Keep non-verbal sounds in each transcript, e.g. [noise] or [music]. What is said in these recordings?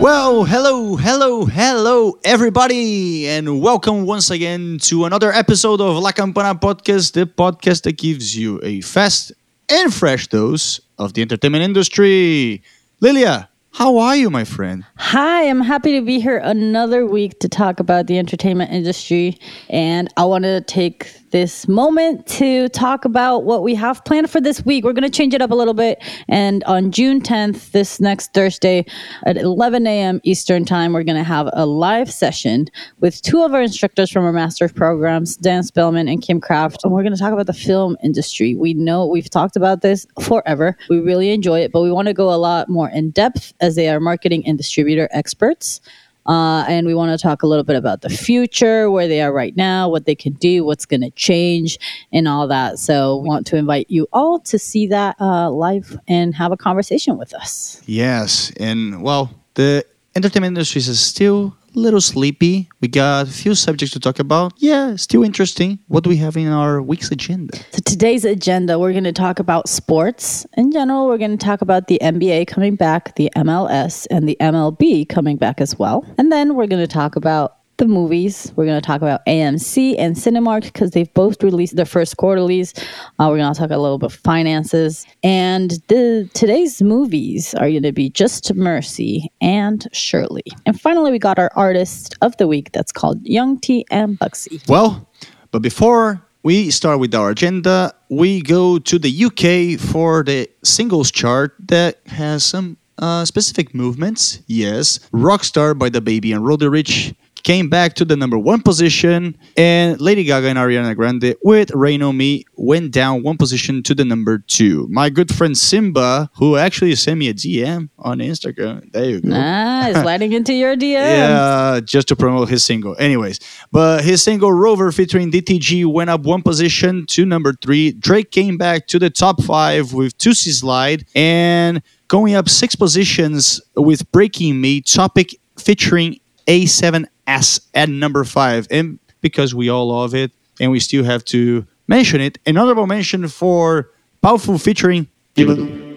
Well, hello, hello, hello, everybody, and welcome once again to another episode of La Campana Podcast, the podcast that gives you a fast and fresh dose of the entertainment industry. Lilia, how are you, my friend? Hi, I'm happy to be here another week to talk about the entertainment industry. And I want to take this moment to talk about what we have planned for this week. We're going to change it up a little bit. And on June 10th, this next Thursday at 11 a.m. Eastern Time, we're going to have a live session with two of our instructors from our master's Programs, Dan Spellman and Kim Kraft. And we're going to talk about the film industry. We know we've talked about this forever. We really enjoy it, but we want to go a lot more in depth as they are marketing and distributor experts. Uh, and we want to talk a little bit about the future, where they are right now, what they can do, what's going to change, and all that. So, we want to invite you all to see that uh, live and have a conversation with us. Yes, and well, the entertainment industry is still little sleepy. We got a few subjects to talk about. Yeah, still interesting. What do we have in our week's agenda? So, today's agenda, we're going to talk about sports in general. We're going to talk about the NBA coming back, the MLS, and the MLB coming back as well. And then we're going to talk about the movies. We're going to talk about AMC and Cinemark because they've both released their first quarterlies. Uh, we're going to talk a little bit finances. And the today's movies are going to be Just Mercy and Shirley. And finally, we got our artist of the week that's called Young T and Bugsey. Well, but before we start with our agenda, we go to the UK for the singles chart that has some uh, specific movements. Yes, Rockstar by DaBaby and Roddy Ricch came back to the number one position, and Lady Gaga and Ariana Grande with Rain on Me went down one position to the number two. My good friend S1mba, who actually sent me a DM on Instagram, there you go. Nice, [laughs] sliding into your DMs. Yeah, just to promote his single. Anyways, but his single Rover featuring DTG went up one position to number three. Drake came back to the top five with Toosie Slide and going up six positions with Breaking Me, topic featuring A7S at number five. And because we all love it and we still have to mention it, an honorable mention for Powfu featuring beabadoobee.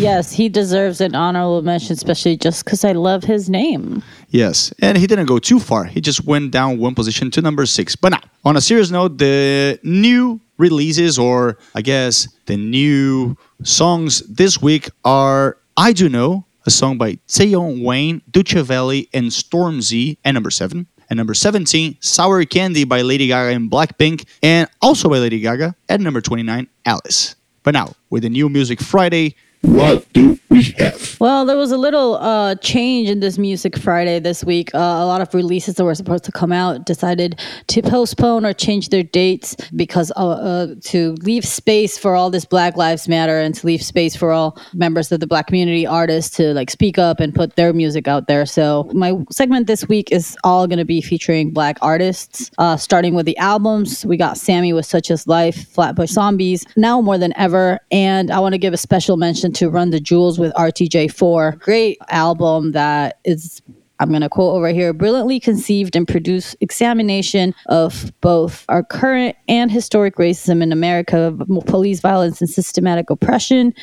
Yes, he deserves an honorable mention, especially just because I love his name. Yes, and he didn't go too far. He just went down one position to number six. But now, on a serious note, the new releases, or I guess the new songs this week are I Do Know, a song by Tion Wayne, Dutchavelli, and Stormzy, at number seven. At number 17, Sour Candy by Lady Gaga and Blackpink, and also by Lady Gaga. At number 29, Alice. But now, with the new Music Friday, What do we have? Well, there was a little uh, change in this Music Friday this week. Uh, a lot of releases that were supposed to come out decided to postpone or change their dates because uh, uh, to leave space for all this Black Lives Matter and to leave space for all members of the Black community artists to like speak up and put their music out there. So my segment this week is all going to be featuring Black artists, uh, starting with the albums. We got Sammy with Such As Life, Flatbush Zombies, now more than ever, and I want to give a special mention to Run the Jewels with RTJ4. Great album that is I'm going to quote over here brilliantly conceived and produced examination of both our current and historic racism in America, police violence, and systematic oppression.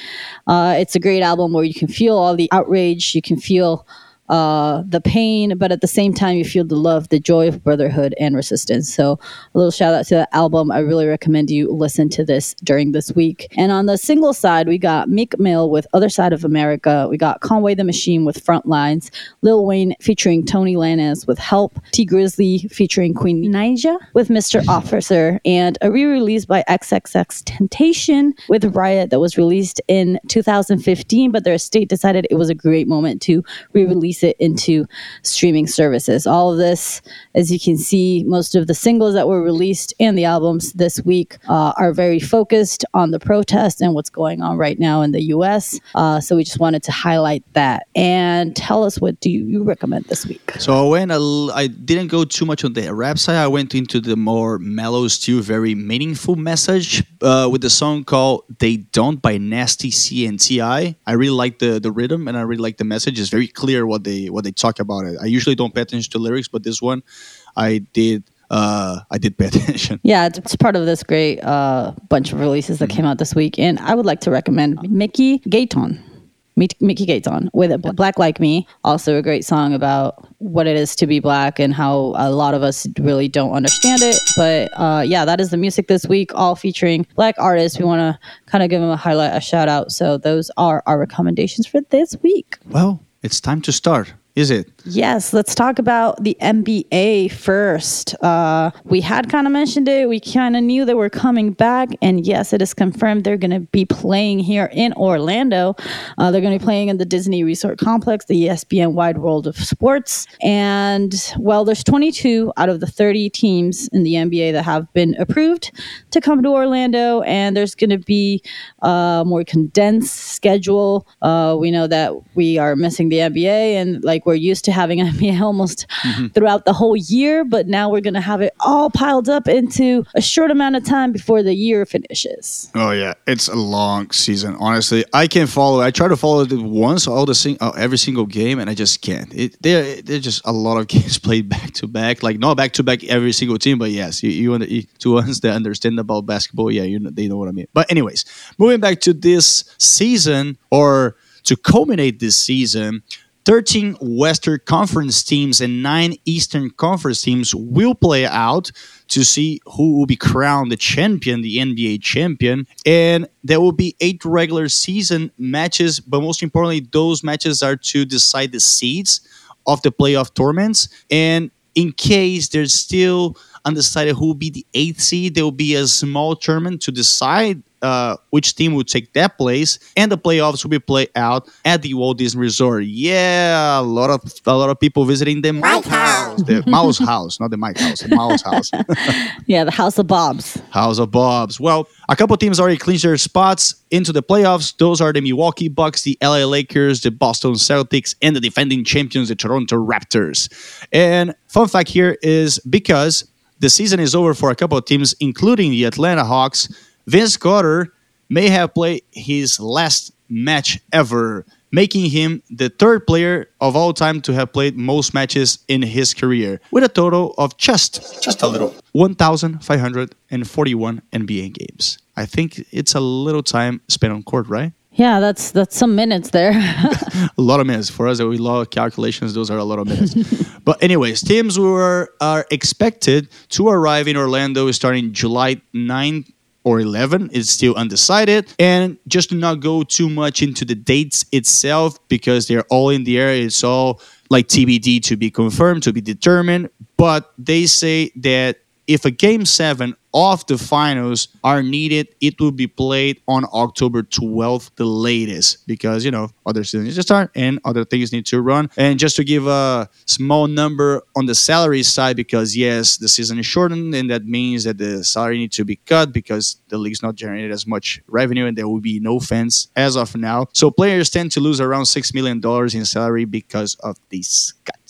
Uh, it's a great album where you can feel all the outrage, you can feel uh, the pain, but at the same time, you feel the love, the joy of brotherhood and resistance. So, a little shout out to the album. I really recommend you listen to this during this week. And on the single side, we got Meek Mill with Other Side of America. We got Conway the Machine with Frontlines. Lil Wayne featuring Tory Lanez with Help. Tee Grizzley featuring Queen Naija with Mr. Officer. And a re release by XXXTentacion with Riot that was released in 2015, but their estate decided it was a great moment to re release it into streaming services. All of this, as you can see, most of the singles that were released and the albums this week uh, are very focused on the protest and what's going on right now in the US. Uh, so we just wanted to highlight that. And tell us what do you recommend this week? So I went. L- I didn't go too much on the rap side. I went into the more mellow, still very meaningful message uh, with the song called "They Don't" by Nasty C and Ti. I really like the the rhythm and I really like the message. It's very clear what they what they talk about it. I usually don't pay attention to lyrics, but this one, I did. Uh, I did pay [laughs] attention. Yeah, it's, part of this great uh, bunch of releases that came out this week. And I would like to recommend Mickey Guyton. Mickey Gates on with it. Black Like Me, also a great song about what it is to be black and how a lot of us really don't understand it. But uh, yeah, that is the music this week, all featuring black artists. We want to kind of give them a highlight, a shout out. So those are our recommendations for this week. Well, it's time to start is it? Yes, let's talk about the NBA first. Uh, we had kind of mentioned it. We kind of knew they were coming back. And yes, it is confirmed they're going to be playing here in Orlando. Uh, they're going to be playing in the Disney Resort Complex, the ESPN Wide World of Sports. And well, there's 22 out of the 30 teams in the NBA that have been approved to come to Orlando. And there's going to be a more condensed schedule. Uh, we know that we are missing the NBA and like we're used to having [laughs] NBA almost mm-hmm. throughout the whole year, but now we're going to have it all piled up into a short amount of time before the year finishes. Oh yeah, it's a long season. Honestly, I can't follow. I try to follow it once all the sing- oh, every single game, and I just can't. It there there's just a lot of [laughs] games played back to back, like not back to back every single team, but yes, you you, you to ones that understand about basketball, yeah, you know, they know what I mean. But anyways, moving back to this season or to culminate this season, 13 Western Conference teams and nine Eastern Conference teams will play out to see who will be crowned the champion, the NBA champion. And there will be eight regular season matches, but most importantly, those matches are to decide the seeds of the playoff tournaments. And in case there's still undecided who will be the eighth seed, there will be a small tournament to decide uh, which team would take that place, and the playoffs will be played out at the Walt Disney Resort. Yeah, a lot of a lot of people visiting the Mike House, the Mouse House, not the Mike House, the Mouse House. [laughs] yeah, the House of Bobs. House of Bobs. Well, a couple teams already clinched their spots into the playoffs. Those are the Milwaukee Bucks, the LA Lakers, the Boston Celtics, and the defending champions, the Toronto Raptors. And fun fact here is because the season is over for a couple of teams, including the Atlanta Hawks Vince Carter may have played his last match ever, making him the third player of all time to have played most matches in his career, with a total of just just a little 1,541 NBA games. I think it's a little time spent on court, right? Yeah, that's that's some minutes there. [laughs] a lot of minutes for us. We love calculations. Those are a lot of minutes. [laughs] but anyways, teams were are expected to arrive in Orlando starting July 9th or 11 is still undecided. And just to not go too much into the dates itself because they're all in the air, it's all like TBD to be confirmed, to be determined. But they say that if a game seven of the finals are needed, it will be played on October 12th, the latest, because you know other seasons just start and other things need to run. And just to give a small number on the salary side, because yes, the season is shortened, and that means that the salary needs to be cut because the league's not generating as much revenue, and there will be no fans as of now. So players tend to lose around six million dollars in salary because of these cuts.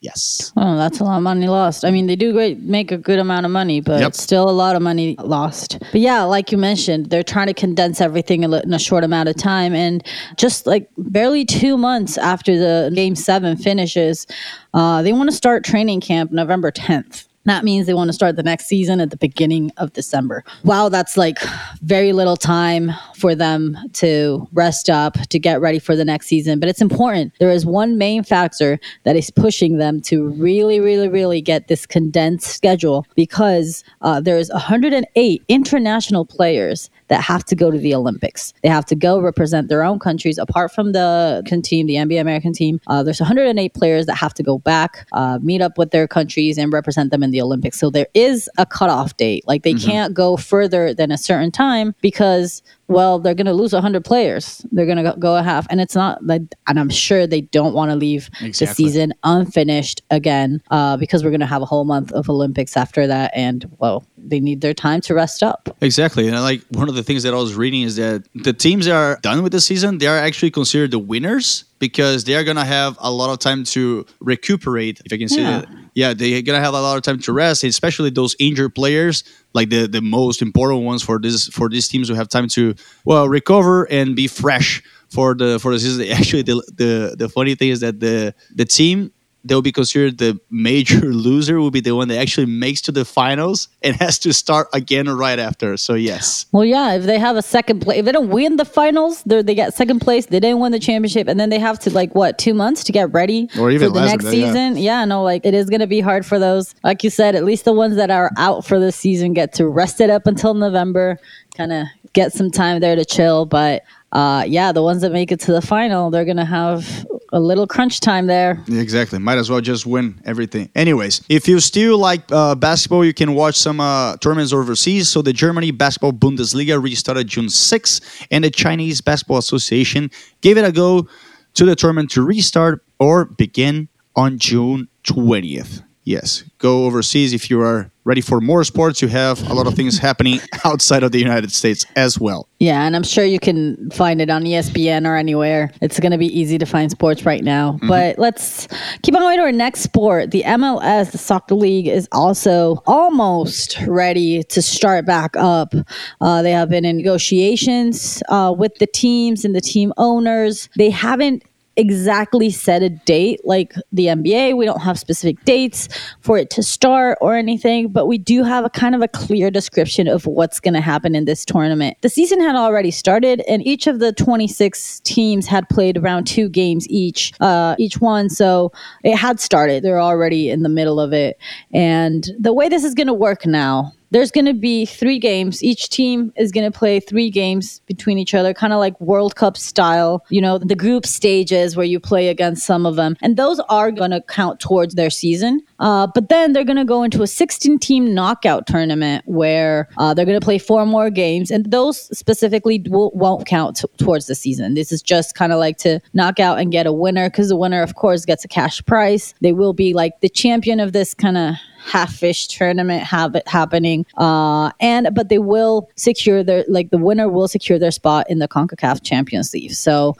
Yes. Oh, that's a lot of money lost. I mean, they do great, make a good amount of money, but yep. still a lot of money lost. But yeah, like you mentioned, they're trying to condense everything in a short amount of time. And just like barely two months after the game seven finishes, uh, they want to start training camp November 10th. That means they want to start the next season at the beginning of December. Wow, that's like very little time for them to rest up, to get ready for the next season. But it's important. There is one main factor that is pushing them to really, really, really get this condensed schedule because uh, there's 108 international players that have to go to the Olympics. They have to go represent their own countries. Apart from the team, the NBA American team, uh, there's 108 players that have to go back, uh, meet up with their countries, and represent them in the Olympics. So there is a cutoff date. Like they mm-hmm. can't go further than a certain time because well, they're going to lose 100 players. They're going to go a half. And it's not like, and I'm sure they don't want to leave exactly. the season unfinished again uh, because we're going to have a whole month of Olympics after that. And, well, they need their time to rest up. Exactly. And like one of the things that I was reading is that the teams that are done with the season, they are actually considered the winners because they are gonna have a lot of time to recuperate. If I can say yeah. that, yeah, they're gonna have a lot of time to rest, especially those injured players, like the the most important ones for this for these teams who have time to well recover and be fresh for the for the season. [laughs] Actually, the the the funny thing is that the the team they'll be considered the major [laughs] loser will be the one that actually makes to the finals and [laughs] has to start again right after. So yes. Well, yeah, if they have a second place, if they don't win the finals, they they get second place. They didn't win the championship, and then they have to like what two months to get ready Or even for the next that, yeah. season. Yeah. no, like it is going to be hard for those. Like you said, at least the ones that are out for the season get to rest it up until November, kind of get some time there to chill. But uh, yeah, the ones that make it to the final, they're going to have a little crunch time there. Exactly. Might as well just win everything. Anyways, if you still like uh, basketball, you can watch some uh, tournaments overseas. So the Germany Basketball Bundesliga restarted June 6th, and the Chinese Basketball Association gave it a go to the tournament to restart or begin on June 20th. Yes, go overseas if you are ready for more sports. You have a lot of things happening [laughs] outside of the United States as well. Yeah, and I'm sure you can find it on ESPN or anywhere. It's going to be easy to find sports right now. But let's keep on going to our next sport. The MLS, the soccer league, is also almost ready to start back up. Uh, they have been in negotiations uh, with the teams and the team owners. They haven't exactly set a date like the NBA. We don't have specific dates for it to start or anything, but we do have a kind of a clear description of what's going to happen in this tournament. The season had already started, and each of the 26 teams had played around two games each, uh, each one. So it had started. They're already in the middle of it. And the way this is going to work now, there's going to be three games. Each team is going to play three games between each other, kind of like World Cup style, you know, the group stages where you play against some of them. And those are going to count towards their season. Uh, but then they're going to go into a 16 team knockout tournament where uh, they're going to play four more games. And those specifically will, won't count t- towards the season. This is just kind of like to knock out and get a winner because the winner, of course, gets a cash prize. They will be like the champion of this kind of half-ish tournament have it happening uh and but they will secure their like the winner will secure their spot in the CONCACAF Champions League. So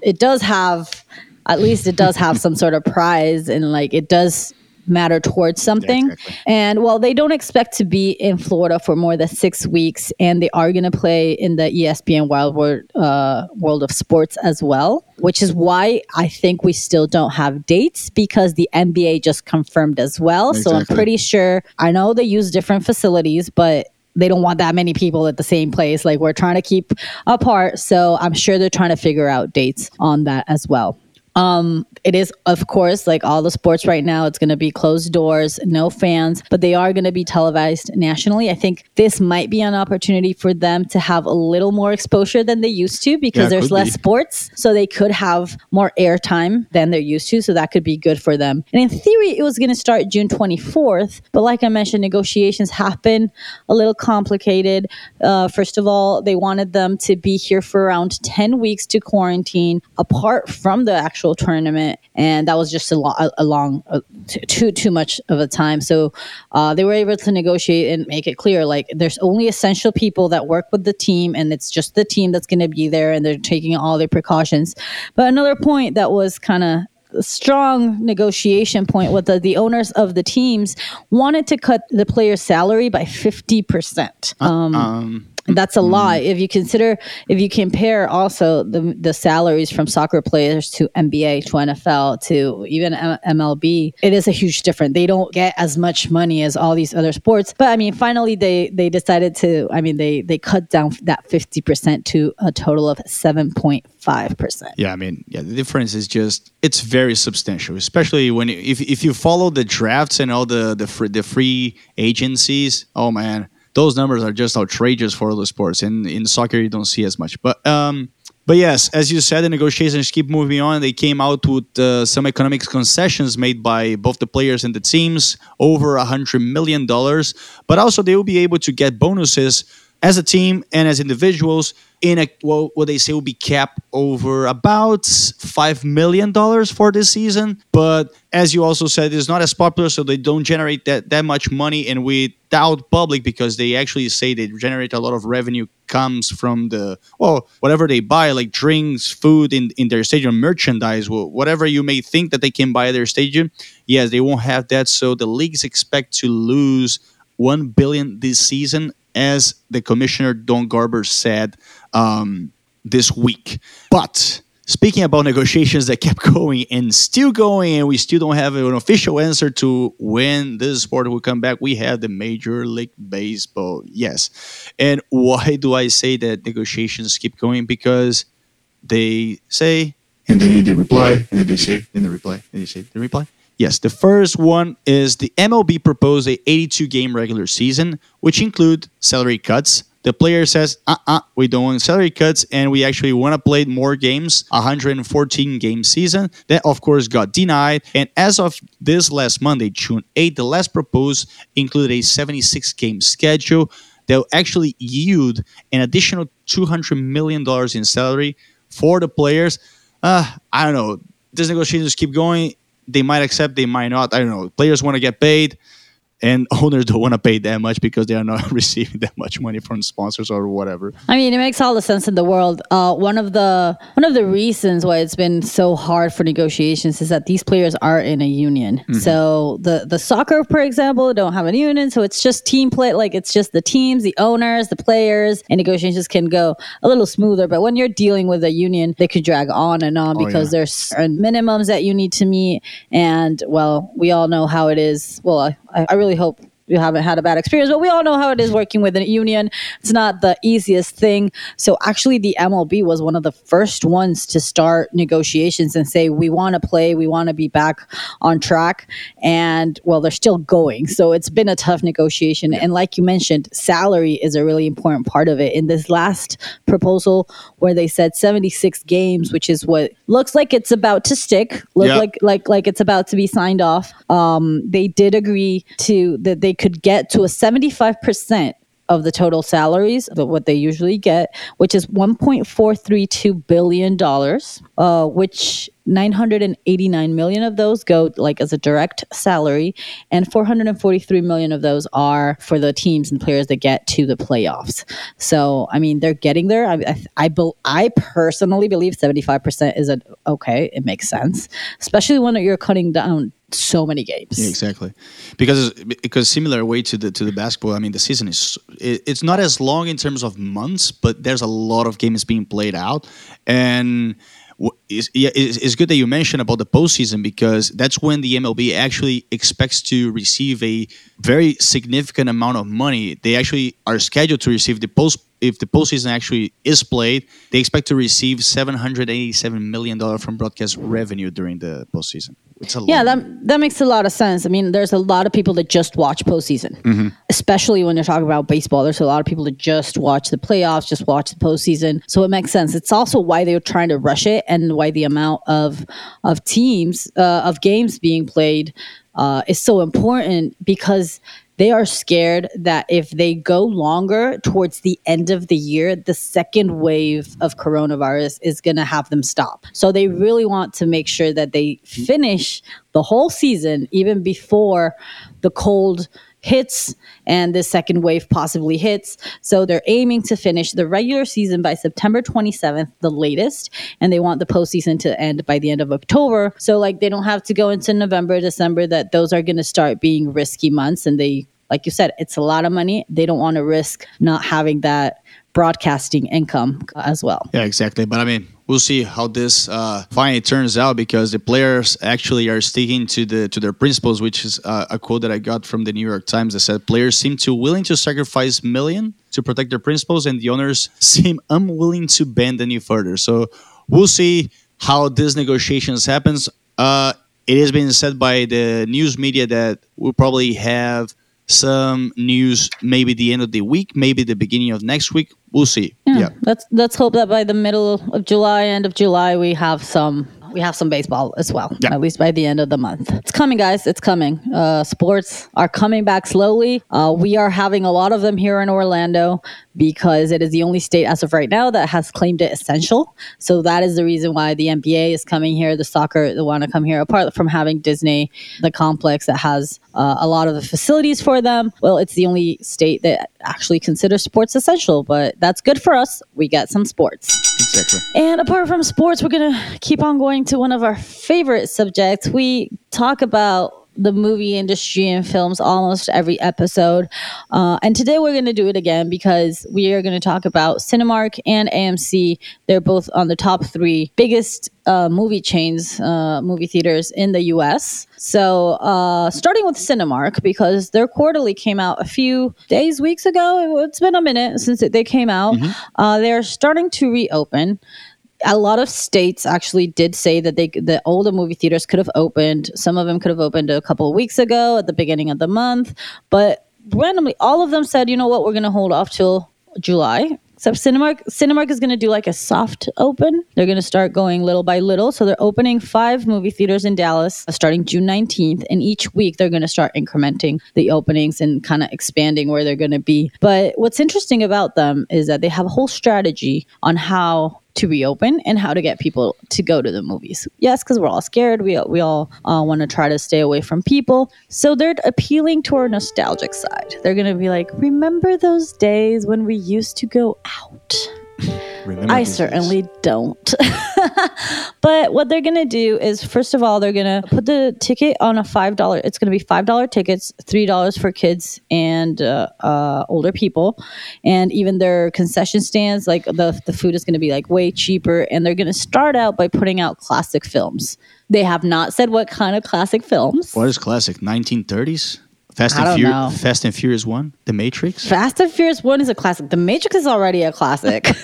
it, it does have at least it does have some sort of prize and like it does matter towards something exactly. and while they don't expect to be in Florida for more than six weeks and they are going to play in the ESPN Wild World, uh, World of Sports as well which is why I think we still don't have dates because the NBA just confirmed as well. So I'm pretty sure. I know they use different facilities, but they don't want that many people at the same place. Like we're trying to keep apart. So I'm sure they're trying to figure out dates on that as well. Um, it is, of course, like all the sports right now, it's going to be closed doors, no fans, but they are going to be televised nationally. I think this might be an opportunity for them to have a little more exposure than they used to because Yeah, there's less be. sports. So they could have more airtime than they're used to. So that could be good for them. And in theory, it was going to start June 24th. But like I mentioned, negotiations have been a little complicated. Uh, first of all, they wanted them to be here for around 10 weeks to quarantine apart from the actual tournament. And that was just a, lo- a, a long, uh, t- too, too much of a time. So uh, they were able to negotiate and make it clear like there's only essential people that work with the team, and it's just the team that's going to be there, and they're taking all their precautions. But another point that was kind of a strong negotiation point was that the owners of the teams wanted to cut the player's salary by 50%. Um, Um, that's a mm-hmm. lot. If you consider if you compare also the the salaries from soccer players to NBA to NFL to even M- MLB it is a huge difference. They don't get as much money as all these other sports. But I mean finally they they decided to I mean they they cut down that 50% to a total of 7.5% Yeah, I mean, yeah, the difference is just it's very substantial, especially when if if you follow the drafts and all the the free, the free agencies. Oh man, those numbers are just outrageous for other sports. And in soccer, you don't see as much. But um, but yes, as you said, the negotiations keep moving on. They came out with uh, some economic concessions made by both the players and the teams, over a hundred million dollars. But also, they will be able to get bonuses as a team and as individuals in a well, what they say will be capped over about five million dollars for this season. But as you also said, it's not as popular, so they don't generate that that much money, and without public because they actually say they generate a lot of revenue comes from the well whatever they buy like drinks food in, in their stadium merchandise wh- whatever you may think that they can buy at their stadium yes they won't have that so the leagues expect to lose 1 billion this season as the commissioner don garber said um, this week but speaking about negotiations that kept [laughs] going and still going, and we still don't have an official answer to when this sport will come back, we have the Major League Baseball. Yes. And why do I say that negotiations keep going? Because they say, and then they reply, and then they say, And the reply, and they say, the reply. Yes, the first one is the MLB proposed a 82 game regular season, which include salary cuts, the player says, uh uh-uh, uh, we don't want salary cuts and we actually want to play more games, 114 game season. That, of course, got denied. And as of this last Monday, June 8, the last proposed included a 76 game schedule that will actually yield an additional $200 million in salary for the players. Uh, I don't know. These negotiations keep going. They might accept, they might not. I don't know. Players want to get paid and [laughs] owners don't want to pay that much because they are not [laughs] receiving that much money from sponsors or whatever. I mean, it makes all the sense in the world. Uh, one of the one of the reasons why it's been so hard for negotiations is that these players are in a union. Mm-hmm. So the the soccer, for example, don't have a union, so it's just team play. Like it's just the teams, the owners, the players, and negotiations can go a little smoother. But when you're dealing with a union, they could drag on and on oh, because yeah. there's certain minimums that you need to meet, and well, we all know how it is. Well, I, I really hope you haven't had a bad experience, but we all know how it is working with a union. It's not the easiest thing. So actually, the MLB was one of the first ones to start negotiations and say, we want to play, we want to be back on track. And well, they're still going. So it's been a tough negotiation. And like you mentioned, salary is a really important part of it. In this last proposal, where they said 76 games, which is what looks like it's about to stick, look yep. like like like it's about to be signed off. Um, they did agree to that they could get to a 75% of the total salaries, of what they usually get, which is $1.432 billion, uh, which 989 million of those go like as a direct salary, and 443 million of those are for the teams and players that get to the playoffs. So, I mean, they're getting there. I, I, I, I personally believe 75% is a, okay, it makes sense, especially when you're cutting down so many games. Yeah, exactly, because because similar way to the to the basketball. I mean, the season is it, it's not as long in terms of months, but there's a lot of games being played out, and it's, yeah, it's, good that you mentioned about the postseason because that's when the MLB actually expects to receive a very significant amount of money. They actually are scheduled to receive the post if the postseason actually is played. They expect to receive seven hundred eighty-seven million dollars from broadcast revenue during the postseason. It's a yeah, that that makes a lot of sense. I mean, there's a lot of people that just watch postseason, mm-hmm. especially when you're talking about baseball. There's a lot of people that just watch the playoffs, just watch the postseason. So it makes sense. It's also why they're trying to rush it and why the amount of of teams uh, of games being played uh, is so important because they are scared that if they go longer towards the end of the year, the second wave of coronavirus is going to have them stop. So they really want to make sure that they finish the whole season even before the cold hits and the second wave possibly hits. So they're aiming to finish the regular season by September 27th, the latest, and they want the postseason to end by the end of October. So like they don't have to go into November, December, that those are going to start being risky months and they like you said, it's a lot of money. They don't want to risk not having that broadcasting income as well. Yeah, exactly. But I mean, we'll see how this uh, finally turns out because the players actually are sticking to the to their principles, which is uh, a quote that I got from the New York Times that said players seem to willing to sacrifice million to protect their principles, and the owners seem unwilling to bend any further. So we'll see how these negotiations happens. Uh, it has been said by the news media that we'll probably have some news maybe the end of the week, maybe the beginning of next week. We'll see. Yeah, yeah. Let's let's hope that by the middle of July, end of July, we have some we have some baseball as well, yeah. at least by the end of the month. It's coming, guys. It's coming. Uh, sports are coming back slowly. Uh, we are having a lot of them here in Orlando because it is the only state as of right now that has claimed it essential. So that is the reason why the NBA is coming here, the soccer, they want to come here, apart from having Disney, the complex that has uh, a lot of the facilities for them. Well, it's the only state that actually considers sports essential, but that's good for us. We get some sports. Exactly. And apart from sports, we're going to keep on going to one of our favorite subjects. We talk about the movie industry and films almost every episode. Uh, and today we're going to do it again because we are going to talk about Cinemark and AMC. They're both on the top three biggest uh, movie chains, uh, movie theaters in the US. So, uh, starting with Cinemark, because their quarterly came out a few days, weeks ago. It's been a minute since they came out. Uh, they're starting to reopen a lot of states actually did say that they the older movie theaters could have opened. Some of them could have opened a couple of weeks ago at the beginning of the month, but randomly, all of them said, "You know what? We're going to hold off till July." Except Cinemark, Cinemark is going to do like a soft open. They're going to start going little by little. So they're opening five movie theaters in Dallas uh, starting June 19th. And each week they're going to start incrementing the openings and kind of expanding where they're going to be. But what's interesting about them is that they have a whole strategy on how to reopen and how to get people to go to the movies. Yes, because we're all scared. We we all uh, want to try to stay away from people. So they're appealing to our nostalgic side. They're gonna be like, remember those days when we used to go out. [laughs] Remember I certainly don't. [laughs] but what they're going to do is, first of all, they're going to put the ticket on a $5. It's going to be $5 tickets, $3 for kids and uh, uh, older people. And even their concession stands, like the, the food is going to be like way cheaper. And they're going to start out by putting out classic films. They have not said what kind of classic films. What is classic? 1930s? Fast I and Furious. Fast and Furious One. The Matrix. Fast and Furious 1 is a classic. The Matrix is already a classic.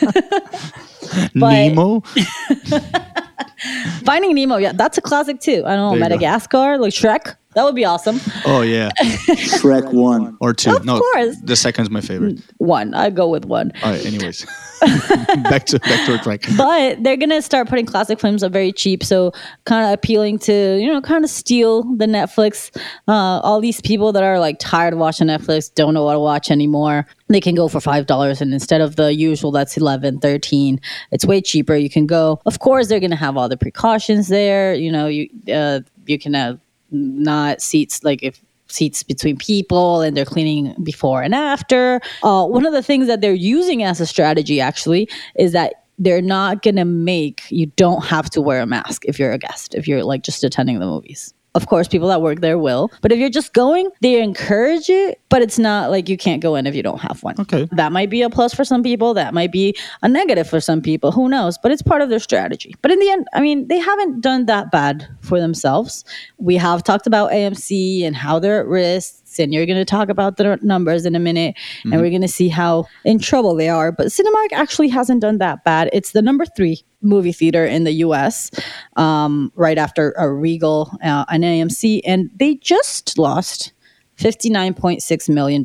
[laughs] Nemo. [laughs] Finding Nemo, yeah, that's a classic too. I don't know. Madagascar, like Shrek. That would be awesome. Oh yeah. [laughs] Shrek 1. Or two. Of no, course. the second's my favorite. One, I'd go with one. All right. Anyways, [laughs] back to back to our track. But they're gonna start putting classic films up very cheap, so kind of appealing to you know, kind of steal the Netflix. Uh, all these people that are like tired of watching Netflix, don't know what to watch anymore. They can go for five dollars, and instead of the usual that's 11 13 it's way cheaper. You can go. Of course, they're gonna have all the precautions there. You know, you uh, you can have not seats like if seats between people and they're cleaning before and after. Uh, one of the things that they're using as a strategy actually is that they're not going to make you don't have to wear a mask if you're a guest, if you're like just attending the movies. Of course, people that work there will, but if you're just going, they encourage it, but it's not like you can't go in if you don't have one. Okay. That might be a plus for some people. That might be a negative for some people. Who knows? But it's part of their strategy. But in the end, I mean, they haven't done that bad for themselves. We have talked about AMC and how they're at risk. And you're going to talk about the numbers in a minute, and we're going to see how in trouble they are. But Cinemark actually hasn't done that bad. It's the number three movie theater in the US, um, right after a Regal uh, and AMC. And they just lost $59.6 million.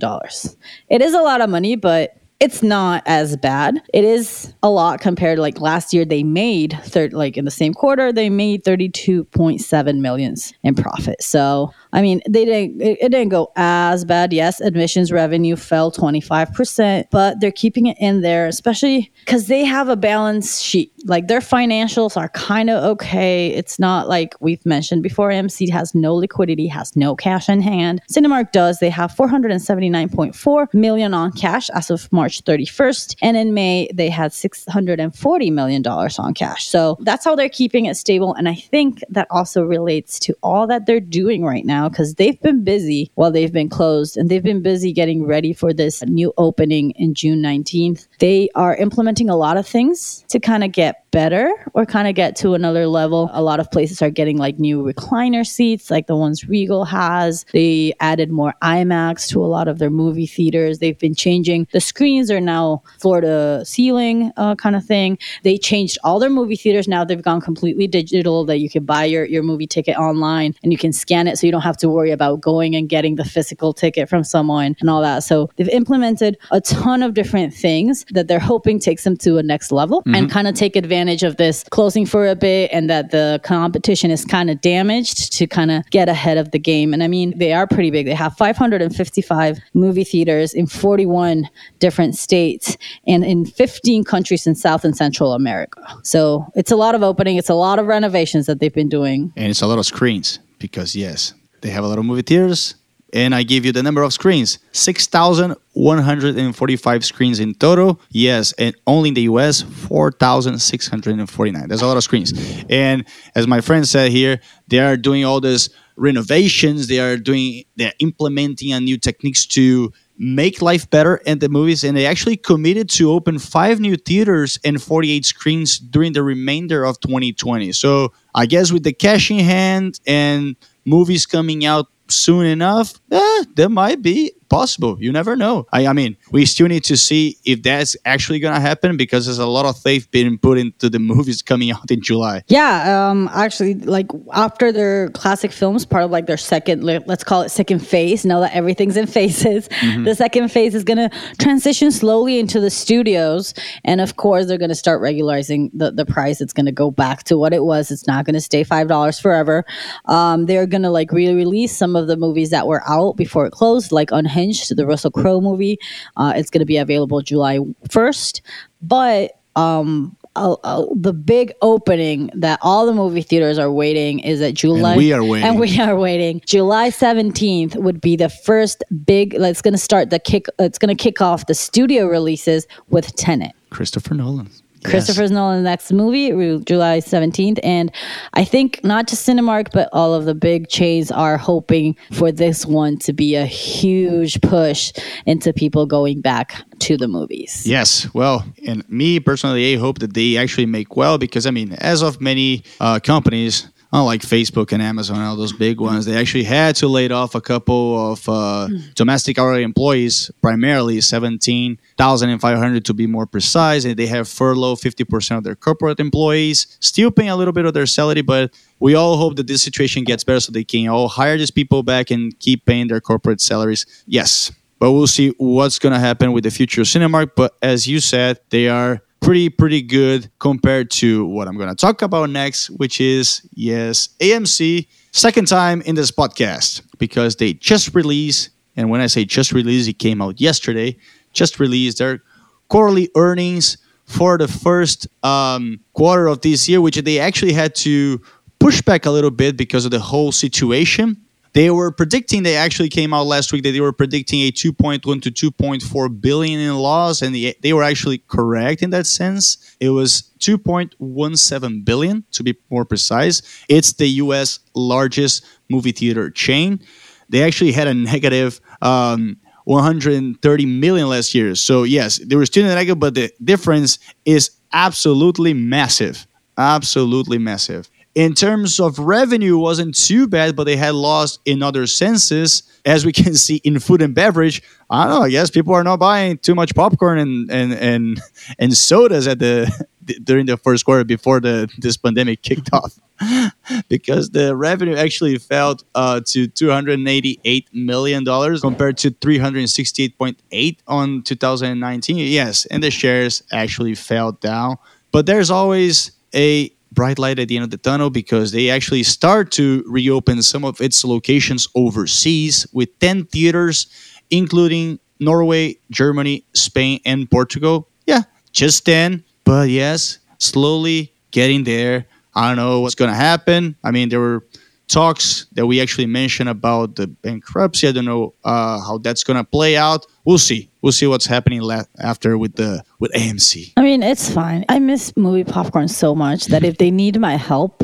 It is a lot of money, but it's not as bad. It is a lot compared to like last year they made third like in the same quarter they made 32.7 millions in profit. So, I mean, they didn't it, it didn't go as bad. Yes, admissions revenue fell 25%, but they're keeping it in there especially cuz they have a balance sheet. Like their financials are kind of okay. It's not like we've mentioned before MC has no liquidity, has no cash in hand. Cinemark does. They have 479.4 million on cash as of March 31st, and in May they had 640 million dollars on cash. So that's how they're keeping it stable, and I think that also relates to all that they're doing right now because they've been busy while they've been closed, and they've been busy getting ready for this new opening in June 19th. They are implementing a lot of things to kind of get better or kind of get to another level. A lot of places are getting like new recliner seats, like the ones Regal has. They added more IMAX to a lot of their movie theaters. They've been changing. The screens are now floor to ceiling uh, kind of thing. They changed all their movie theaters. Now they've gone completely digital that you can buy your, your movie ticket online and you can scan it so you don't have to worry about going and getting the physical ticket from someone and all that. So they've implemented a ton of different things that they're hoping takes them to a next level and mm-hmm. kind of take advantage of this closing for a bit and that the competition is kind of damaged to kind of get ahead of the game. And I mean, they are pretty big. They have 555 movie theaters in 41 different states and in 15 countries in South and Central America. So it's a lot of opening, it's a lot of renovations that they've been doing. and it's a lot of screens because yes, they have a lot of movie theaters. And I give you the number of screens: six thousand one hundred and forty-five screens in total. Yes, and only in the U.S., four thousand six hundred and forty-nine. That's a lot of screens. And as my friend said here, they are doing all this renovations. They are doing. They're implementing new techniques to make life better in the movies and they actually committed to open five new theaters and 48 screens during the remainder of 2020 so i guess with the cash in hand and movies coming out soon enough eh, there might be possible. You never know. I, I mean, we still need to see if that's actually going to happen because there's a lot of faith being put into the [laughs] movies coming out in July. Yeah, um, actually, like after their classic films, part of like their second, let's call it second phase. Now that everything's in phases, mm-hmm. [laughs] the second phase is going to transition slowly into the studios, and of course, they're going to start regularizing the the price. It's going to go back to what it was. It's not going to stay five dollars forever. Um, they're going to like re-release some of the movies that were out before it closed, like Unhinged Unhinged, the Russell Crowe movie. Uh, it's going to be available July 1st. But um, uh, uh, the big opening that all the movie theaters are waiting is at July. And we are waiting. And we are waiting. July 17th would be the first big, it's going to start the kick, it's going to kick off the studio releases with Tenet. Christopher Nolan. Christopher yes. Nolan's next movie, July 17th. And I think not just Cinemark, but all of the big chains are hoping for this one to be a huge push into people going back to the movies. Yes. Well, and me personally, I hope that they actually make well because, I mean, as of many uh, companies, unlike Facebook and Amazon, all those big ones, they actually had to lay off a couple of uh, mm. domestic hourly employees, primarily 17,500 to be more precise. And they have furloughed 50% of their corporate employees, still paying a little bit of their salary, but we all hope that this situation gets better so they can all hire these people back and keep paying their corporate salaries. Yes. But we'll see what's going to happen with the future of Cinemark. But as you said, they are pretty pretty good compared to what I'm going to talk about next, which is yes, AMC second time in this podcast because they just released and when I say just released, it came out yesterday. Just released their quarterly earnings for the first um, quarter of this year, which they actually had to push back a little bit because of the whole situation. They were predicting, they actually came out last week that they were predicting a 2.1 to 2.4 billion in loss, and the, they were actually correct in that sense. It was 2.17 billion to be more precise. It's the US largest movie theater chain. They actually had a negative um, 130 million last year. So, yes, they were still negative, but the difference is absolutely massive. Absolutely massive in terms of revenue wasn't too bad but they had lost in other senses. As we can see in food and beverage i don't know i guess people are not buying too much popcorn and and and, [laughs] and sodas at the during the first quarter before the this pandemic kicked off. [laughs] Because the revenue actually fell uh, to 288 million dollars compared to 368.8 on 2019 yes and the shares actually fell down. But there's always a bright light at the end of the tunnel because they actually start to reopen some of its locations overseas with 10 theaters, including Norway, Germany, Spain, and Portugal. Yeah, just 10, but yes, slowly getting there. I don't know what's going to happen. I mean, there were talks that we actually mentioned about the bankruptcy. I don't know uh, how that's going to play out. We'll see. We'll see what's happening la- after with the with AMC. I mean, it's fine. I miss movie popcorn so much that if they need my help,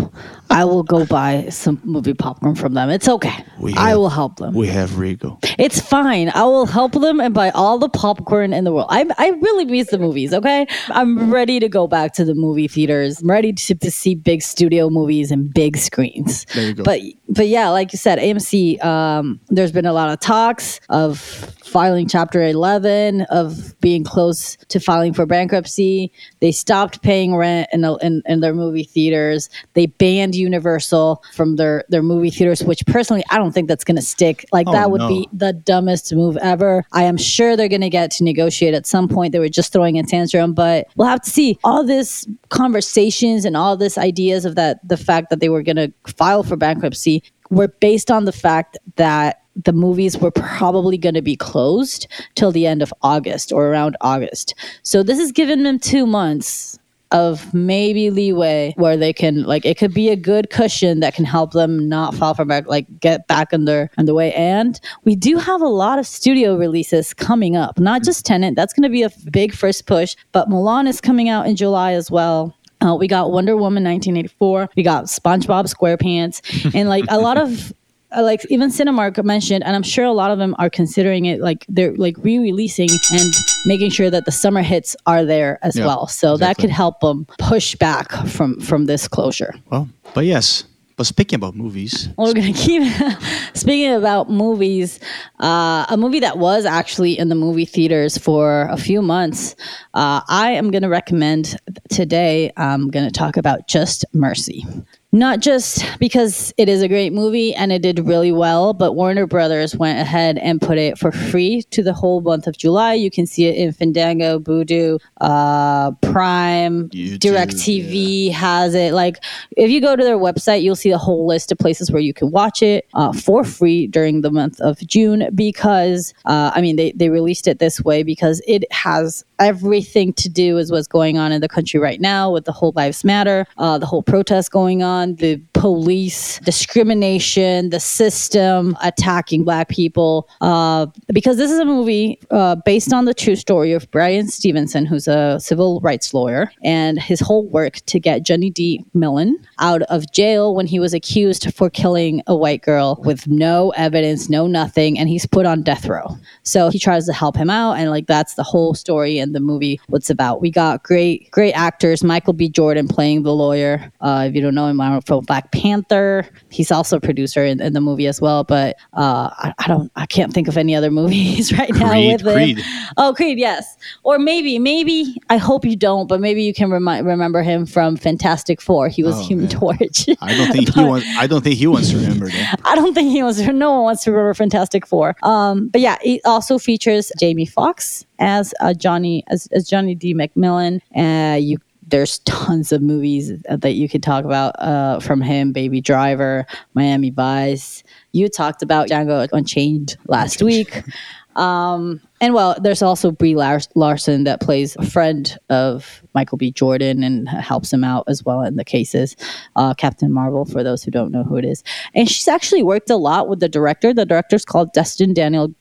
I will go buy some movie popcorn from them. It's okay. Have, I will help them. We have Regal. It's fine. I will help them and buy all the popcorn in the world. I I really miss the movies. Okay, I'm ready to go back to the movie theaters. I'm ready to, to see big studio movies and big screens. There you go. But but yeah, like you said, AMC. Um, there's been a lot of talks of filing Chapter 11, of being close to filing for bankruptcy. They stopped paying rent in, in, in their movie theaters. They banned Universal from their, their movie theaters, which personally, I don't think that's going to stick. Like, oh, that would no. be the dumbest move ever. I am sure they're going to get to negotiate at some point. They were just throwing a tantrum, but we'll have to see. All this conversations and all this ideas of that, the fact that they were going to file for bankruptcy were based on the fact that the movies were probably going to be closed till the end of August or around August. So this has given them two months of maybe leeway where they can like it could be a good cushion that can help them not fall from back like get back on their on the way and we do have a lot of studio releases coming up not just Tenet that's going to be a big first push but Mulan is coming out in July as well uh, we got Wonder Woman 1984. We got SpongeBob SquarePants, and like a lot of uh, like even Cinemark mentioned, and I'm sure a lot of them are considering it like they're like re-releasing and making sure that the summer hits are there as Yeah, well. So that could help them push back from from this closure. Well, but yes. But speaking about movies, we're gonna keep [laughs] speaking about movies. Uh, a movie that was actually in the movie theaters for a few months. Uh, I am gonna recommend today. I'm gonna talk about Just Mercy. Not just because it is a great movie and it did really well, but Warner Brothers went ahead and put it for free to the whole month of July. You can see it in Fandango, Vudu, uh, Prime, YouTube, DirecTV has it. Like, if you go to their website, you'll see a whole list of places where you can watch it uh, for free during the month of June because, uh, I mean, they, they released it this way because it has everything to do with what's going on in the country right now with the whole Lives Matter, uh, the whole protest going on, the police discrimination, the system attacking black people. Uh, because this is a movie uh, based on the true story of Bryan Stevenson, who's a civil rights lawyer, and his whole work to get Johnny D. Millen out of jail when he was accused for killing a white girl with no evidence, no nothing, and he's put on death row. So he tries to help him out, and like that's the whole story and the movie. What's about? We got great, great actors. Michael B. Jordan playing the lawyer. Uh, if you don't know him, I'm from Black Panther. He's also a producer in, in the movie as well. But uh, I, I don't, I can't think of any other [laughs] movies right now Creed, with him. Oh, Creed, yes. Or maybe, maybe I hope you don't, but maybe you can remi- remember him from Fantastic Four. He was Oh, Human man. Torch. I don't think [laughs] he wants. I don't think he wants to remember that. [laughs] I don't think he wants to. No one wants to remember Fantastic Four. Um, but yeah, it also features Jamie Foxx as uh, Johnny as, as Johnny D. McMillian. Uh, you there's tons of movies that you could talk about uh, from him. Baby Driver, Miami Vice. You talked about Django Unchained last week. [laughs] Um, and well, there's also Brie Lars- Larson that plays a friend of Michael B. Jordan and helps him out as well in the cases. Uh, Captain Marvel, for those who don't know who it is. And she's actually worked a lot with the director. The director's called Destin Daniel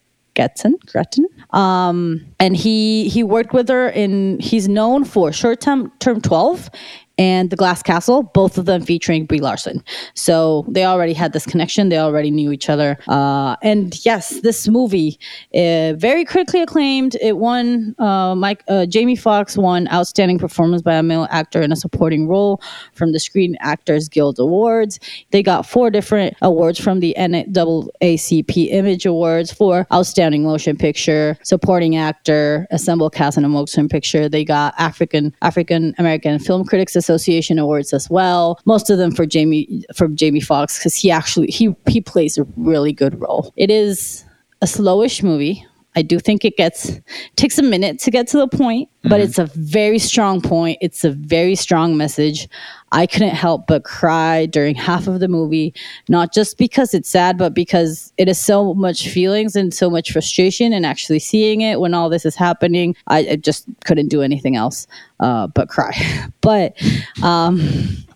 Cretton. Um, and he he worked with her in he's known for short term term 12 and the glass castle both of them featuring brie larson. So they already had this connection. They already knew each other. Uh, and yes this movie uh, very critically acclaimed. It won uh, mike uh, jamie Foxx won outstanding performance by a male actor in a supporting role from the screen actors guild awards. They got four different awards from the naacp image awards for outstanding motion picture supporting actor assemble cast in a motion picture. They got african african american film critics association awards as well most of them for jamie for jamie Foxx because he actually he he plays a really good role it is a slowish movie I do think it gets takes a minute to get to the point, but mm-hmm. it's a very strong point. It's a very strong message. I couldn't help but cry during half of the movie, not just because it's sad, but because it is so much feelings and so much frustration. And actually seeing it when all this is happening, I, I just couldn't do anything else uh, but cry. [laughs] but um,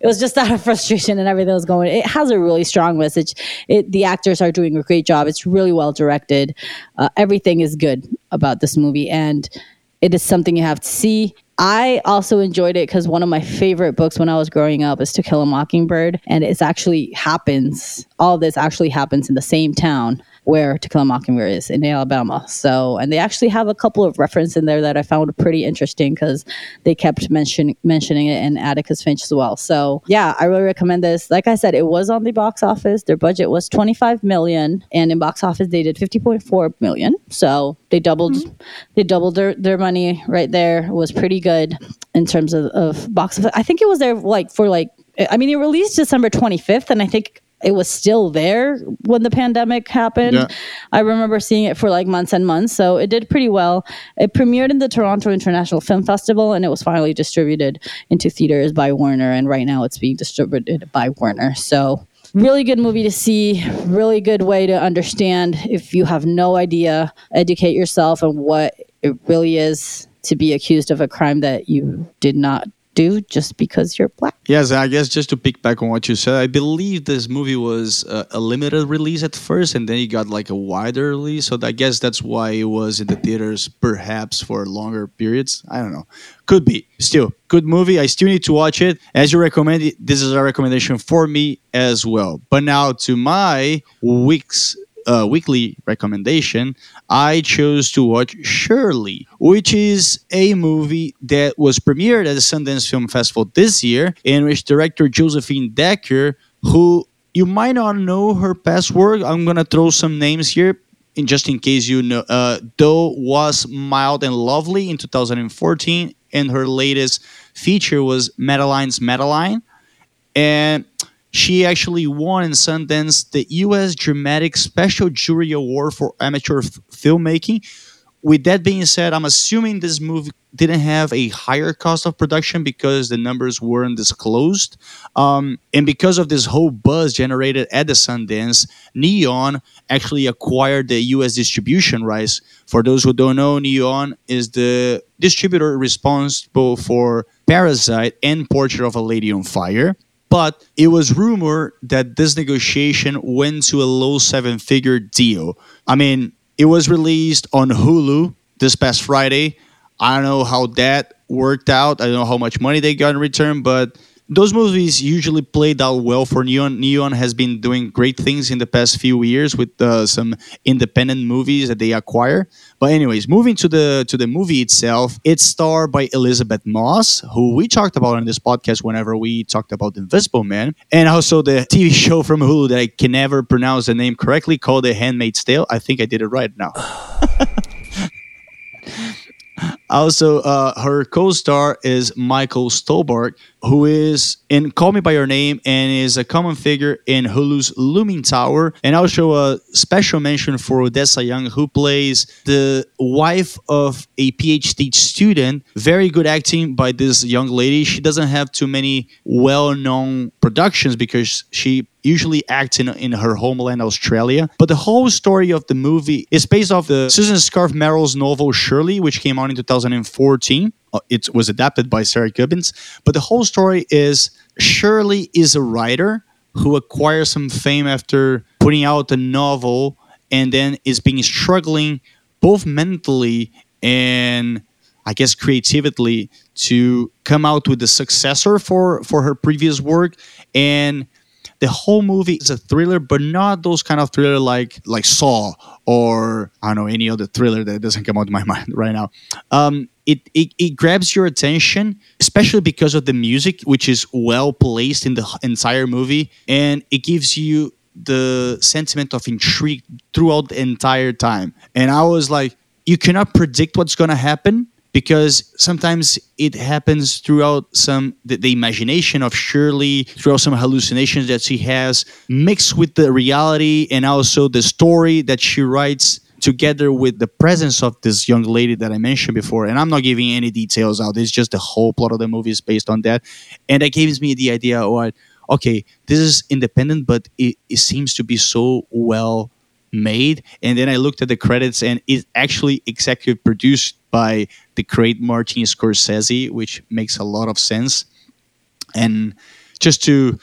it was just [laughs] out of frustration and everything was going. It has a really strong message. It, the actors are doing a great job. It's really well directed. Uh, everything is good about this movie, and it is something you have to see. I also enjoyed it because one of my favorite books when I was growing up is To Kill a Mockingbird, and it's actually happens. All this actually happens in the same town where To Kill a Mockingbird is in Alabama. So, and they actually have a couple of references in there that I found pretty interesting because they kept mention, mentioning it in Atticus Finch as well. So, yeah, I really recommend this. Like I said, it was on the box office. Their budget was 25 million, and in box office they did 50.4 million. So they doubled, mm-hmm. they doubled their their money right there. It was pretty good in terms of, of box office. I think it was there like for like. I mean, it released December 25th, and I think it was still there when the pandemic happened. Yeah. I remember seeing it for like months and months, so it did pretty well. It premiered in the Toronto International Film Festival, and it was finally distributed into theaters by Warner. And right now, it's being distributed by Warner. So. Really good movie to see. Really good way to understand if you have no idea, educate yourself on what it really is to be accused of a crime that you did not do just because you're black. Yes, I guess just to pick back on what you said, I believe this movie was uh, a limited release at first, and then it got like a wider release. So I guess that's why it was in the theaters, perhaps for longer periods. I don't know. Could be. Still, good movie. I still need to watch it. As you recommended, this is a recommendation for me as well. But now to my week's uh, weekly recommendation, I chose to watch Shirley, which is a movie that was premiered at the Sundance Film Festival this year, in which director Josephine Decker, who you might not know her past work, I'm gonna throw some names here. In just in case you know, uh, Thou Wast Mild and Lovely in 2014, and her latest feature was Madeline's Madeline, and she actually won in Sundance the U.S. Dramatic Special Jury Award for Amateur f- Filmmaking. With that being said, I'm assuming this movie didn't have a higher cost of production because the numbers weren't disclosed. Um, and because of this whole buzz generated at the Sundance, Neon actually acquired the US distribution rights. For those who don't know, Neon is the distributor responsible for Parasite and Portrait of a Lady on Fire. But it was rumored that this negotiation went to a low seven figure deal. I mean, it was released on Hulu this past Friday. I don't know how that worked out. I don't know how much money they got in return, but those movies usually played out well for Neon. Neon has been doing great things in the past few years with uh, some independent movies that they acquire. But anyways, moving to the to the movie itself, it's starred by Elisabeth Moss, who we talked about on this podcast whenever we talked about Invisible Man, and also the [laughs] TV show from Hulu that I can never pronounce the name correctly called The Handmaid's Tale. I think I did it right now. [sighs] Also, uh, her co-star is Michael Stuhlbarg, who is in Call Me by Your Name and is a common figure in Hulu's Looming Tower, and also a special mention for Odessa Young, who plays the wife of a PhD student. Very good acting by this young lady. She doesn't have too many well-known productions because she usually acts in, in her homeland, Australia. But the whole story of the movie is based off the Susan Scarf Merrell's novel Shirley, which came out in 2014. Uh, It was adapted by Sarah Gubbins. But the whole story is Shirley is a writer who acquires some fame after putting out a novel and then is being struggling both mentally and I guess creatively to come out with a successor for for her previous work and the whole movie is a thriller but not those kind of thriller like like Saw or I don't know any other thriller that doesn't come out of my [laughs] mind right now. Um it, it, it grabs your attention especially because of the music which is well placed in the entire movie and it gives you the sentiment of intrigue throughout the entire time. And i was like you cannot predict what's going to happen because sometimes it happens throughout some the, the imagination of Shirley, throughout some hallucinations that she has, mixed with the reality and also the story that she writes together with the presence of this young lady that I mentioned before. And I'm not giving any details out. It's just the whole plot of the movie is based on that. And that gives me the idea, oh, what okay, this is independent, but it, it seems to be so well made. And then I looked at the credits, and it's actually executive produced by the great Martin Scorsese, which makes a lot of sense. And just to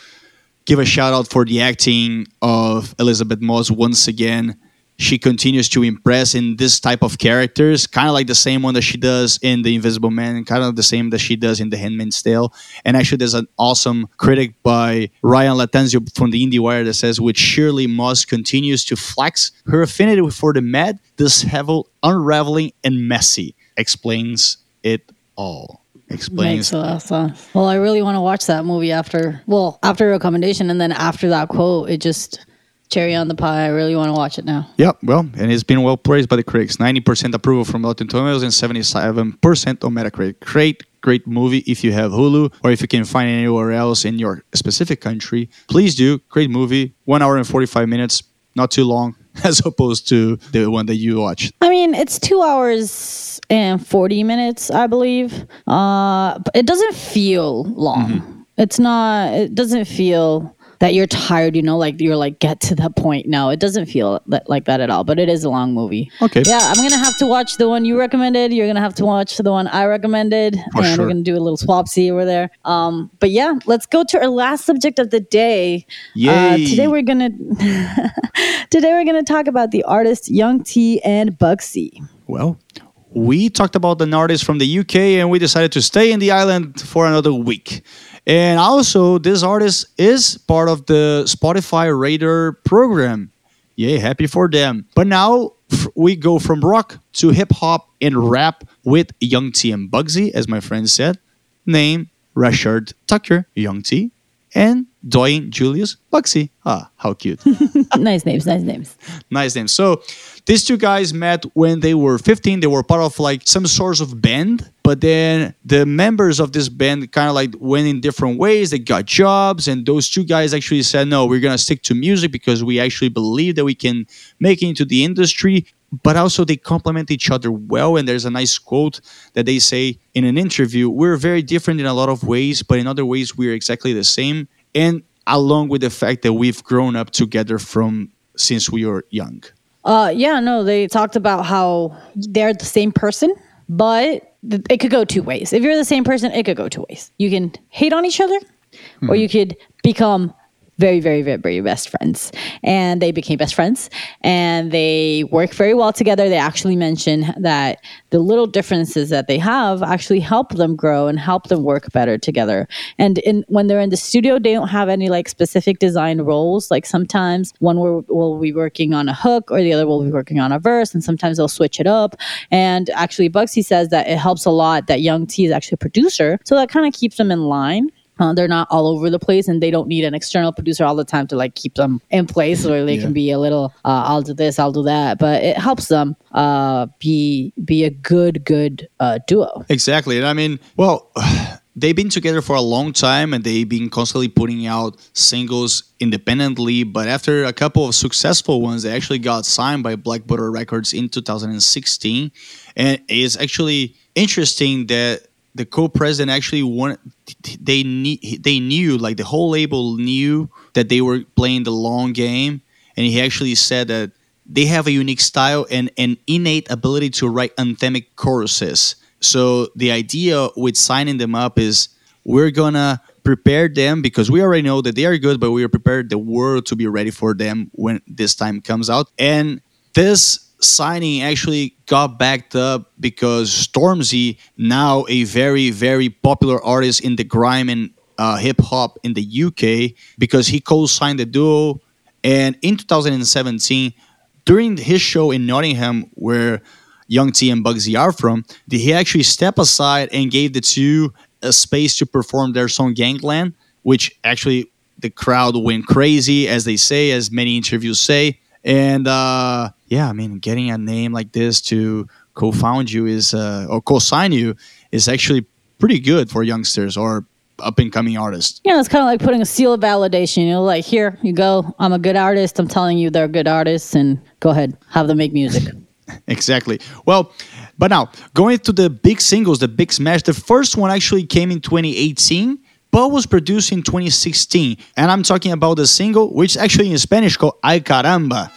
give a shout out for the acting of Elisabeth Moss once again. She continues to impress in this type of characters, kind of like the same one that she does in The Invisible Man, kind of the same that she does in The Handmaid's Tale. And actually, there's an awesome critic by Ryan Lattanzio from the IndieWire that says, "With Shirley Moss continues to flex her affinity for the mad, disheveled, unraveling, and messy, explains it all." Explains Makes a lot of sense. Well, I really want to watch that movie after, well, after recommendation, and then after that quote, it just cherry on the pie. I really want to watch it now. Yeah, well, and it's been well praised by the critics. 90% approval from Rotten Tomatoes and 77% on Metacritic. Great, great movie if you have Hulu or if you can find it anywhere else in your specific country. Please do. Great movie. One hour and 45 minutes. Not too long [laughs] as opposed to the one that you watched. I mean, it's two hours and 40 minutes, I believe. Uh, but it doesn't feel long. It's not, it doesn't feel that you're tired, you know, like you're like get to that point. No, it doesn't feel that, like that at all. But it is a long movie. Okay. Yeah, I'm gonna have to watch the one you recommended. You're gonna have to watch the one I recommended, For and sure. we're gonna do a little swapsy over there. Um, but yeah, let's go to our last subject of the day. Uh, today we're gonna [laughs] today we're gonna talk about the artist Young T and Bugsey. Well, we talked about an artist from the UK and we decided to stay in the island for another week. And also, this artist is part of the Spotify Radar program. Yay, happy for them. But now we go from rock to hip hop and rap with Young T and Bugsey, as my friend said. Name Rashard Tucker, Young T, and Doyen Julius Bugsey. Ah, how cute. [laughs] nice names, nice names. nice names. So these two guys met when they were 15. They were part of like some sort of band, but then the members of this band kind of like went in different ways. They got jobs, and those two guys actually said, "No, we're gonna stick to music because we actually believe that we can make it into the industry." But also they complement each other well. And there's a nice quote that they say in an interview: "We're very different in a lot of ways, but in other ways we're exactly the same." And along with the fact that we've grown up together from since we were young. Uh, yeah, no, they talked about how they're the same person, but it could go two ways. If you're the same person, it could go two ways. You can hate on each other, or hmm. you could become very, very, very, very best friends. And they became best friends and they work very well together. They actually mention that the little differences that they have actually help them grow and help them work better together. And in when they're in the studio, they don't have any like specific design roles. Like sometimes one will, will be working on a hook or the other will be working on a verse, and sometimes they'll switch it up. And actually, Bugsey says that it helps a lot that Young T is actually a producer, so that kind of keeps them in line. Uh, they're not all over the place, and they don't need an external producer all the time to like keep them in place, or they Yeah. can be a little, uh, "I'll do this, I'll do that," but it helps them uh, be be a good, good uh, duo. Exactly. And I mean, well, [sighs] they've been together for a long time and they've been constantly putting out singles independently. But after a couple of successful ones, they actually got signed by Black Butter Records in 2016. And it's actually interesting that the co-president actually wanted they ne- they knew like the whole label knew that they were playing the long game and he actually said that they have a unique style and an innate ability to write anthemic choruses. So the idea with signing them up is we're gonna prepare them because we already know that they are good, but we are prepared the world to be ready for them when this time comes out. And this signing actually got backed up because Stormzy, now a very, very popular artist in the grime and uh, hip hop in the UK, because he co signed the duo. And in 2017, during his show in Nottingham, where Young T and Bugsey are from, he actually stepped aside and gave the two a space to perform their song Gangland, which actually the crowd went crazy, as they say, as many interviews say. And uh, yeah, I mean, getting a name like this to co-found you is uh, or co-sign you is actually pretty good for youngsters or up and coming artists. Yeah, it's kind of like putting a seal of validation. You know, like here you go. I'm a good artist. I'm telling you they're good artists, and go ahead, have them make music. [laughs] Exactly. Well, but now going to the big singles, the big smash. The first one actually came in 2018, but was produced in 2016, and I'm talking about the single, which actually in Spanish called "Ay caramba."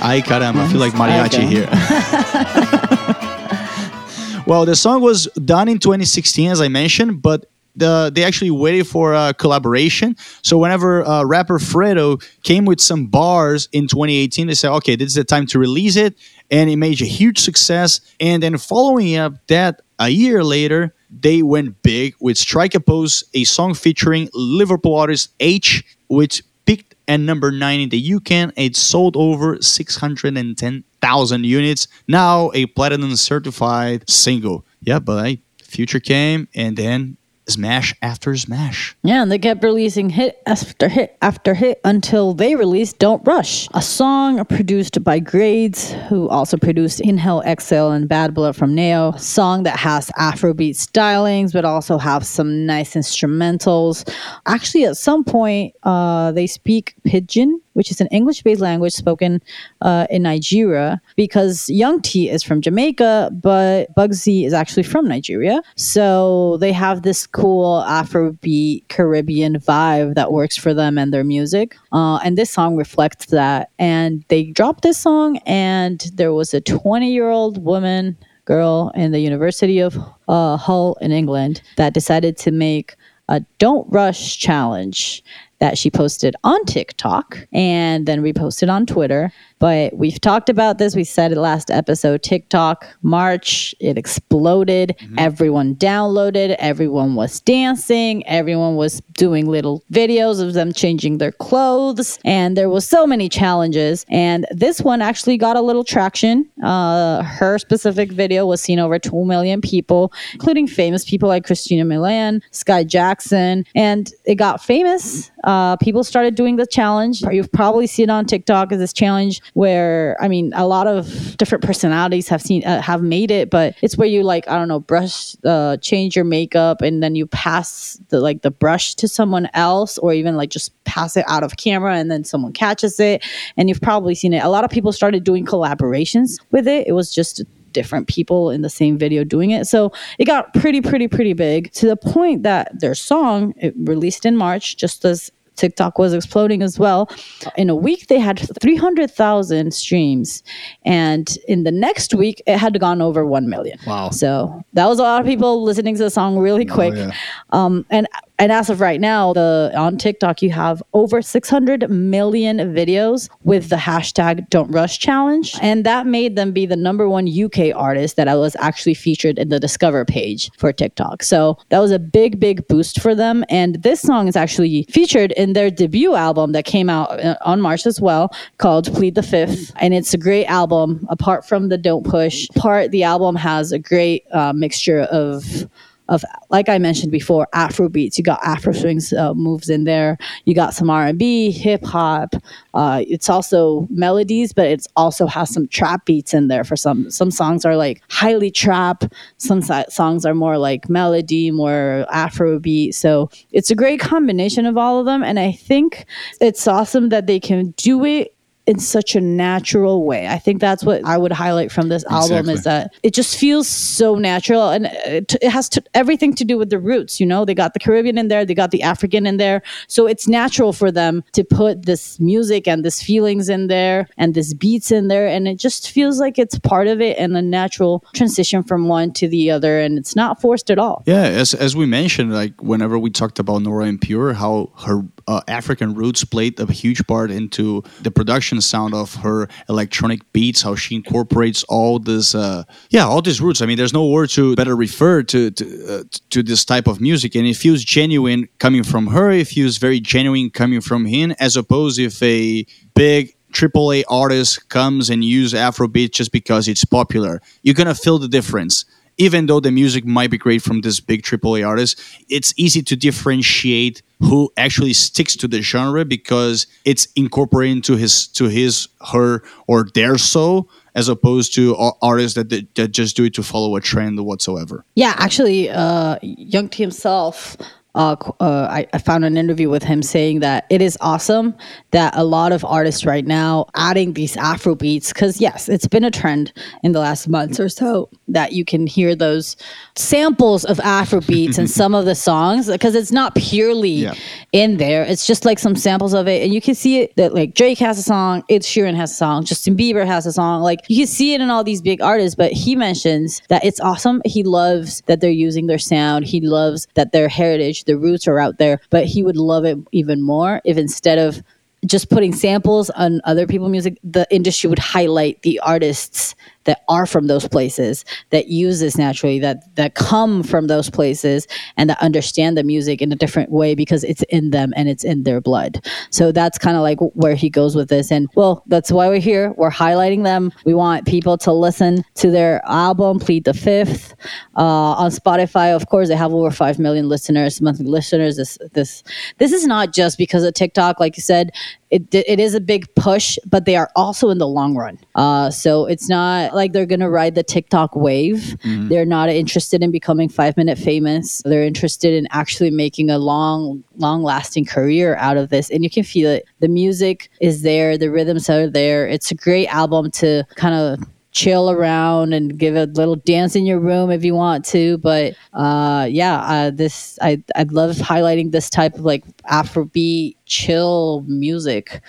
Ay caramba. I feel like mariachi Okay. here. [laughs] well, the song was done in 2016, as I mentioned, but the, they actually waited for a collaboration. So whenever uh, rapper Fredo came with some bars in 2018, they said, "Okay, this is the time to release it," and it made a huge success. And then following up that, a year later, they went big with "Strike a Pose," a song featuring Liverpool artist Aitch, which peaked at number nine in the UK. and It sold over 610,000 units. Now a platinum certified single. Yeah, but like, future came and then smash after smash. Yeah, and they kept releasing hit after hit after hit until they released Don't Rush, a song produced by Grades, who also produced Inhale, Exhale, and Bad Blood from Neo. A song that has Afrobeat stylings, but also have some nice instrumentals. Actually, at some point, uh, they speak Pidgin which is an English based language spoken uh, in Nigeria, because Young T is from Jamaica, but Bugsey is actually from Nigeria. So they have this cool Afrobeat Caribbean vibe that works for them and their music. Uh, and this song reflects that. And they dropped this song, and there was a 20 year old woman girl in the University of uh, Hull in England that decided to make a Don't Rush challenge that she posted on TikTok and then reposted on Twitter. But we've talked about this. We said it last episode. TikTok, March, it exploded. Mm-hmm. Everyone downloaded. Everyone was dancing. Everyone was doing little videos of them changing their clothes. And there was so many challenges. And this one actually got a little traction. Uh, her specific video was seen over 2 million people, including famous people like Christina Milian, Skai Jackson. And it got famous. Uh, people started doing the challenge. You've probably seen on TikTok as this challenge where I mean a lot of different personalities have seen uh, have made it, but it's where you like I don't know brush uh, change your makeup and then you pass the like the brush to someone else or even like just pass it out of camera and then someone catches it and you've probably seen it. A lot of people started doing collaborations with it. It was just different people in the same video doing it. So it got pretty, pretty, pretty big to the point that their song, it released in March, just as TikTok was exploding as well. In a week, they had 300,000 streams. And in the next week, it had gone over 1 million. Wow. So that was a lot of people listening to the song really oh, quick. Oh, yeah. um, and and as of right now, the on TikTok you have over 600 million videos with the hashtag Don't Rush Challenge, and that made them be the number one UK artist that I was actually featured in the Discover page for TikTok. So that was a big, big boost for them. And this song is actually featured in their debut album that came out uh, on March as well, called Plead the Fifth, and it's a great album. Apart from the Don't Push part, the album has a great uh, mixture of of like I mentioned before, Afro beats. You got Afro swings uh, moves in there. You got some R and B, hip hop. Uh, it's also melodies, but it also has some trap beats in there. For some, some songs are like highly trap. Some songs are more like melody, more Afro beat. So it's a great combination of all of them, and I think it's awesome that they can do it in such a natural way. I think that's what I would highlight from this album exactly. is that it just feels so natural and uh, it, it has to, everything to do with the roots. You know, they got the Caribbean in there, they got the African in there, so it's natural for them to put this music and this feelings in there and this beats in there, and it just feels like it's part of it and a natural transition from one to the other, and it's not forced at all. Yeah, as as we mentioned, like whenever we talked about Nora En Pure, how her uh, African roots played a huge part into the production sound of her electronic beats, how she incorporates all this, uh, yeah, all these roots. I mean, there's no word to better refer to to, uh, to this type of music, and it feels genuine coming from her. It feels very genuine coming from him, as opposed if a big AAA artist comes and use Afrobeat just because it's popular. You're gonna feel the difference even though the music might be great from this big AAA artist, it's easy to differentiate who actually sticks to the genre because it's incorporated into his to his her or their soul as opposed to artists that, that just do it to follow a trend whatsoever. Yeah, actually, uh, Young T himself uh, uh, I, I, found an interview with him saying that it is awesome that a lot of artists right now adding these Afro beats because yes, it's been a trend in the last months or so that you can hear those samples of Afro beats in [laughs] some of the songs because it's not purely yeah. in there. It's just like some samples of it, and you can see it that like Drake has a song, Ed Sheeran has a song, Justin Bieber has a song. Like you can see it in all these big artists, but he mentions that it's awesome. He loves that they're using their sound. He loves that their heritage the roots are out there, but he would love it even more if instead of just putting samples on other people's music, the industry would highlight the artists that are from those places that use this naturally that that come from those places and that understand the music in a different way because it's in them and it's in their blood. So that's kind of like where he goes with this. And well that's why we're here. We're highlighting them. We want people to listen to their album plead the fifth uh, on spotify. Of course they have over 5 million listeners monthly listeners. This this this is not just because of tiktok. Like you said it, it is a big push, but they are also in the long run. Uh, so it's not like they're going to ride the TikTok wave. Mm-hmm. They're not interested in becoming five minute famous. They're interested in actually making a long, long lasting career out of this. And you can feel it. The music is there, the rhythms are there. It's a great album to kind of chill around and give a little dance in your room if you want to. But uh, yeah, uh, this I I love highlighting this type of like Afrobeat chill music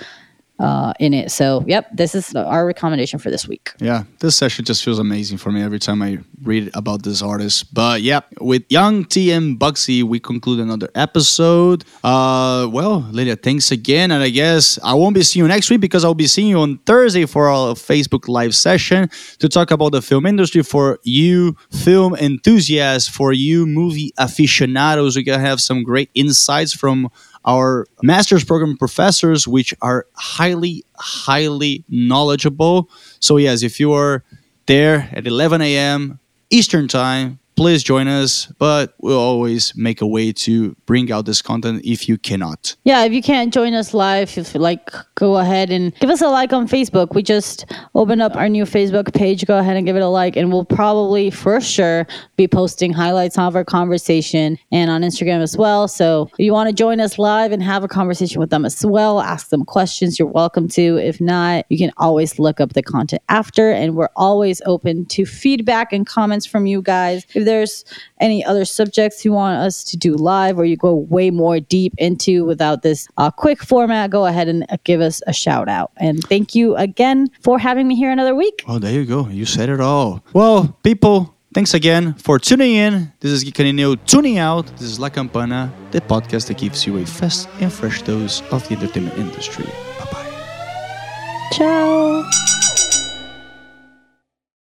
uh, in it. So yep, this is our recommendation for this week. Yeah, this session just feels amazing for me every time I read about this artist. But yeah, with Young T and Bugsey, we conclude another episode. Uh, well, Lilia, thanks again, and I guess I won't be seeing you next week because I'll be seeing you on Thursday for our Facebook live session to talk about the film industry for you film enthusiasts, for you movie aficionados. We can have some great insights from our master's program professors, which are highly, highly knowledgeable. So, yes, if you are there at 11 a.m. Eastern Time, please join us. But we'll always make a way to bring out this content if you cannot. Yeah, if you can't join us live, if you like, go ahead and give us a like on Facebook. We just opened up our new Facebook page. Go ahead and give it a like, and we'll probably, for sure, be posting highlights of our conversation and on Instagram as well. So if you want to join us live and have a conversation with them as well, ask them questions, you're welcome to. If not, you can always look up the content after, and we're always open to feedback and comments from you guys. If there's any other subjects you want us to do live or you go way more deep into without this uh, quick format, go ahead and uh, give us a shout out. And thank you again for having me here another week. Oh, there you go. You said it all. Well, people, thanks again for tuning in. This is Geekanino tuning out. This is La Campana, the podcast that gives you a fast and fresh dose of the entertainment industry. Bye bye. Ciao.